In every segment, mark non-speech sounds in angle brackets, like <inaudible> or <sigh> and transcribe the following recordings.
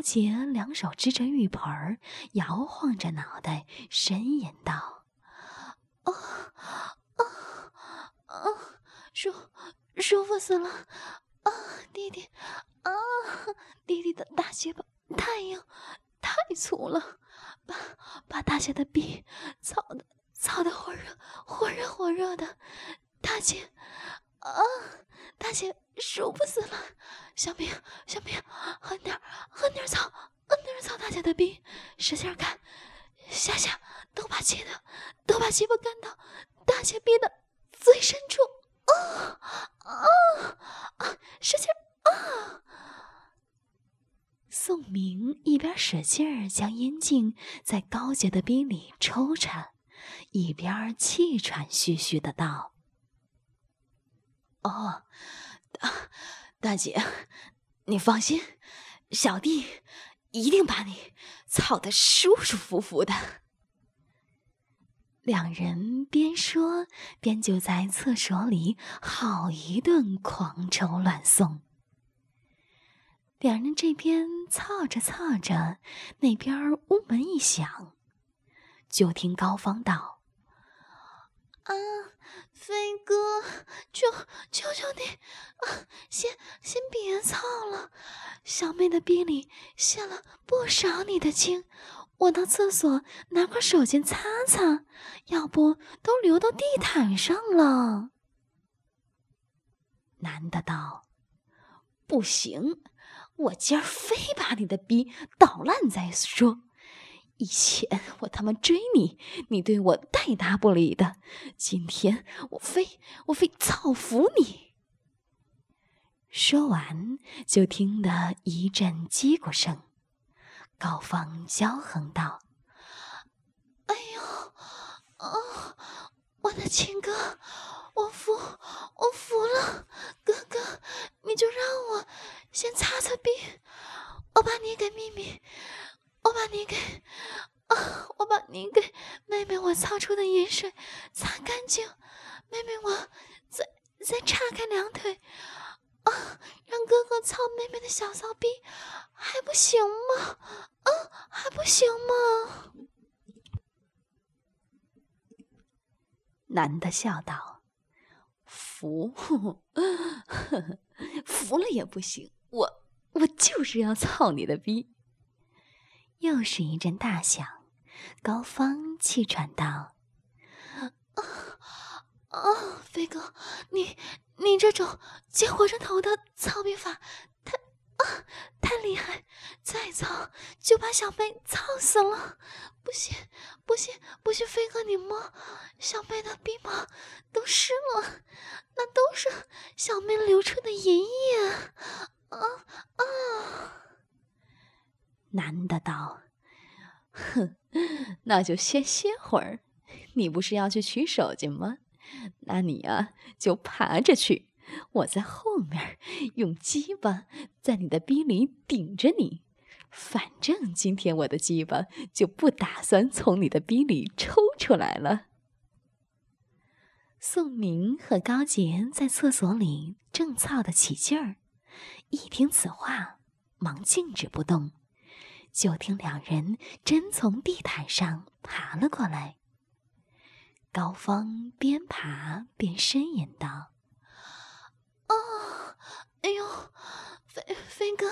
高洁两手支着浴盆儿，摇晃着脑袋，呻吟道：“啊啊啊，舒舒服死了！啊，弟弟，啊，弟弟的大鸡巴太硬，太粗了，把把大姐的逼操的操的火热火热火热的，大姐，啊，大姐舒服死了！小明，小明，狠点，狠点操，狠点操大姐的逼，使劲干，下下都把气的都把鸡巴干到大姐逼的最深处，啊啊啊，使劲啊！宋明一边使劲将阴茎在高洁的逼里抽插，一边气喘吁吁的道：“哦，大大姐，你放心，小弟一定把你操得舒舒服服的。”两人边说边就在厕所里好一顿狂抽乱送。两人这边操着操着，那边屋门一响，就听高芳道：“啊，飞哥，求求求你，啊，先先别操了，小妹的逼里泄了不少你的精，我到厕所拿块手巾擦擦，要不都流到地毯上了。”男的道：“不行。”我今儿非把你的逼捣烂再说。以前我他妈追你，你对我带答不理的。今天我非我非操服你！说完，就听得一阵叽咕声。高芳娇横道：“哎呦，啊，我的亲哥，我服，我服了，哥哥，你就让我。”先擦擦冰，我把你给秘密，我把你给啊，我把你给妹妹，我操出的盐水擦干净。妹妹，我再再岔开两腿啊，让哥哥操妹妹的小骚逼，还不行吗？啊，还不行吗？男的笑道：“服，<laughs> 服了也不行。”我我就是要操你的逼！又是一阵大响，高芳气喘道：“啊啊，飞哥，你你这种接火车头的操逼法，太啊太厉害！再操就把小妹操死了！不行不行不行，飞哥你摸小妹的逼毛都湿了，那都是小妹流出的银液。”啊！男的道：“哼，<laughs> 那就先歇会儿。你不是要去取手巾吗？那你啊，就爬着去，我在后面用鸡巴在你的逼里顶着你。反正今天我的鸡巴就不打算从你的逼里抽出来了。”宋明和高洁在厕所里正操得起劲儿。一听此话，忙静止不动。就听两人真从地毯上爬了过来。高芳边爬边呻吟道：“啊，哎呦，飞飞哥，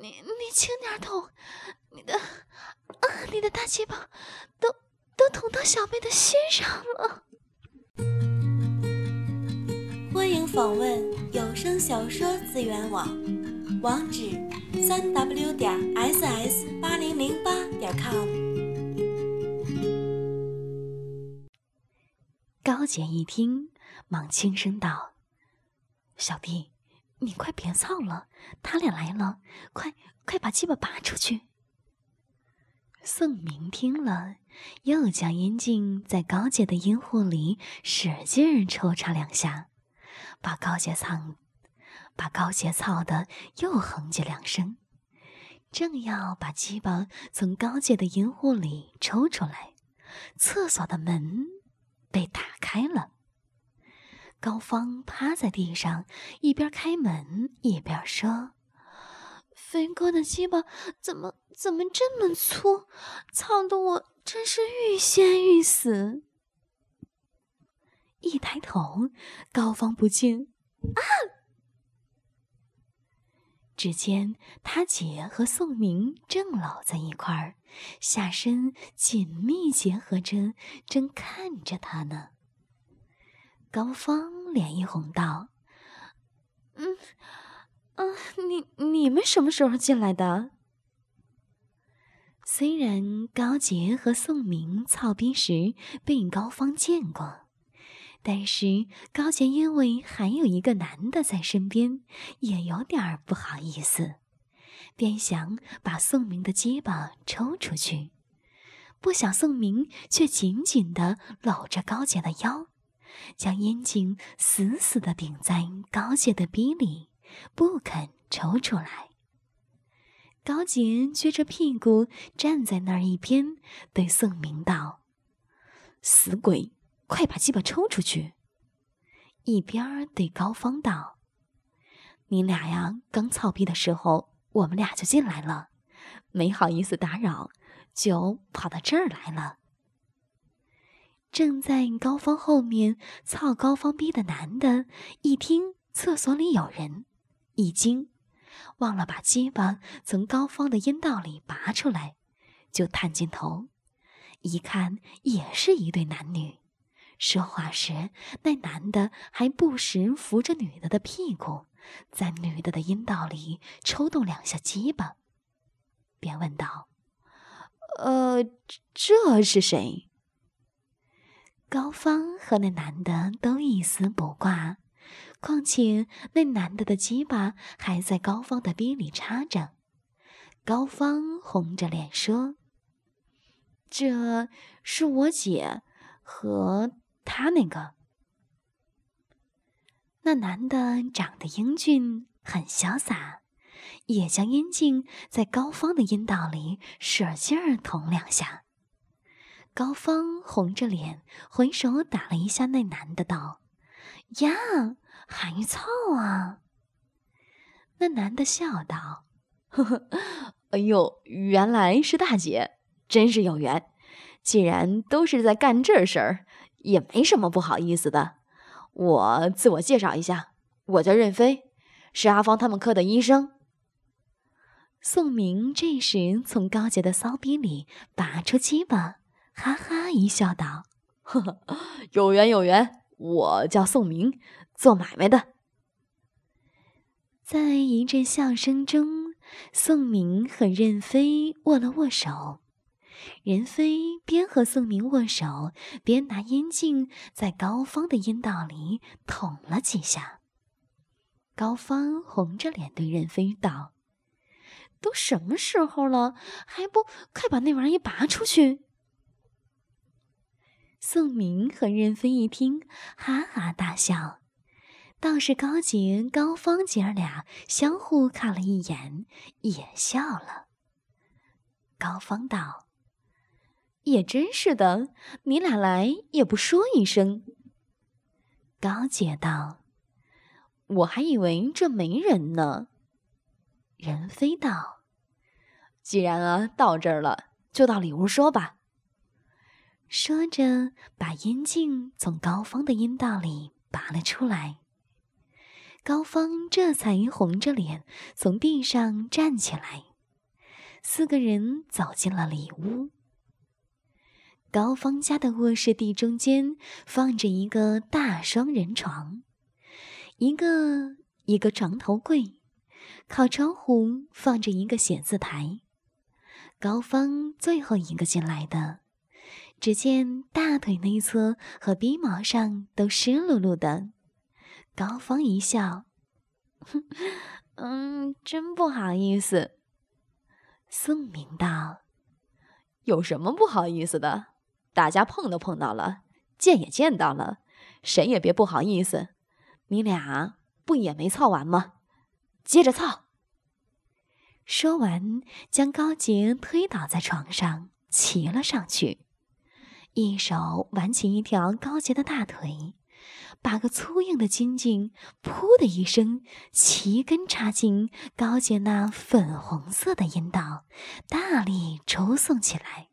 你你轻点捅，你的啊，你的大鸡巴都都捅到小妹的心上了。”欢迎访问有声小说资源网，网址：三 w 点 ss 八零零八点 com。高姐一听，忙轻声道：“小弟，你快别操了，他俩来了，快快把鸡巴拔出去。”宋明听了，又将阴茎在高姐的阴户里使劲抽插两下。把高姐藏，把高洁操的又哼唧两声，正要把鸡巴从高洁的阴户里抽出来，厕所的门被打开了。高芳趴在地上，一边开门一边说：“飞哥的鸡巴怎么怎么这么粗？操得我真是欲仙欲死。一抬头，高方不禁，啊！只见他姐和宋明正搂在一块儿，下身紧密结合着，正看着他呢。高芳脸一红，道：“嗯，啊，你你们什么时候进来的？”虽然高洁和宋明操逼时被高芳见过。但是高洁因为还有一个男的在身边，也有点儿不好意思，便想把宋明的鸡巴抽出去，不想宋明却紧紧地搂着高洁的腰，将阴茎死死地顶在高洁的逼里，不肯抽出来。高洁撅着屁股站在那儿一边，对宋明道：“死鬼！”快把鸡巴抽出去！一边对高芳道：“你俩呀，刚操逼的时候，我们俩就进来了，没好意思打扰，就跑到这儿来了。”正在高芳后面操高芳逼的男的，一听厕所里有人，一惊，忘了把鸡巴从高芳的阴道里拔出来，就探进头，一看，也是一对男女。说话时，那男的还不时扶着女的的屁股，在女的的阴道里抽动两下鸡巴，便问道：“呃，这是谁？”高芳和那男的都一丝不挂，况且那男的的鸡巴还在高芳的逼里插着。高芳红着脸说：“这是我姐和。”他那个，那男的长得英俊，很潇洒，也将阴茎在高芳的阴道里使劲儿捅两下。高芳红着脸回手打了一下那男的，道：“呀，还操啊！”那男的笑道：“呵呵，哎呦，原来是大姐，真是有缘。既然都是在干这事儿。”也没什么不好意思的。我自我介绍一下，我叫任飞，是阿芳他们科的医生。宋明这时从高洁的骚逼里拔出鸡巴，哈哈一笑，道：“呵呵，有缘有缘，我叫宋明，做买卖的。”在一阵笑声中，宋明和任飞握了握手。任飞边和宋明握手，边拿烟镜在高芳的阴道里捅了几下。高芳红着脸对任飞道：“都什么时候了，还不快把那玩意拔出去？”宋明和任飞一听，哈哈大笑。倒是高洁、高芳姐儿俩相互看了一眼，也笑了。高芳道。也真是的，你俩来也不说一声。高姐道：“我还以为这没人呢。”任飞道：“既然啊到这儿了，就到里屋说吧。”说着，把阴茎从高芳的阴道里拔了出来。高芳这才红着脸从地上站起来，四个人走进了里屋。高芳家的卧室地中间放着一个大双人床，一个一个床头柜，靠窗户放着一个写字台。高芳最后一个进来的，只见大腿内侧和鼻毛上都湿漉漉的。高芳一笑：“ <laughs> 嗯，真不好意思。”宋明道：“有什么不好意思的？”大家碰都碰到了，见也见到了，谁也别不好意思。你俩不也没操完吗？接着操。说完，将高洁推倒在床上，骑了上去，一手挽起一条高洁的大腿，把个粗硬的金茎“噗”的一声，齐根插进高洁那粉红色的阴道，大力抽送起来。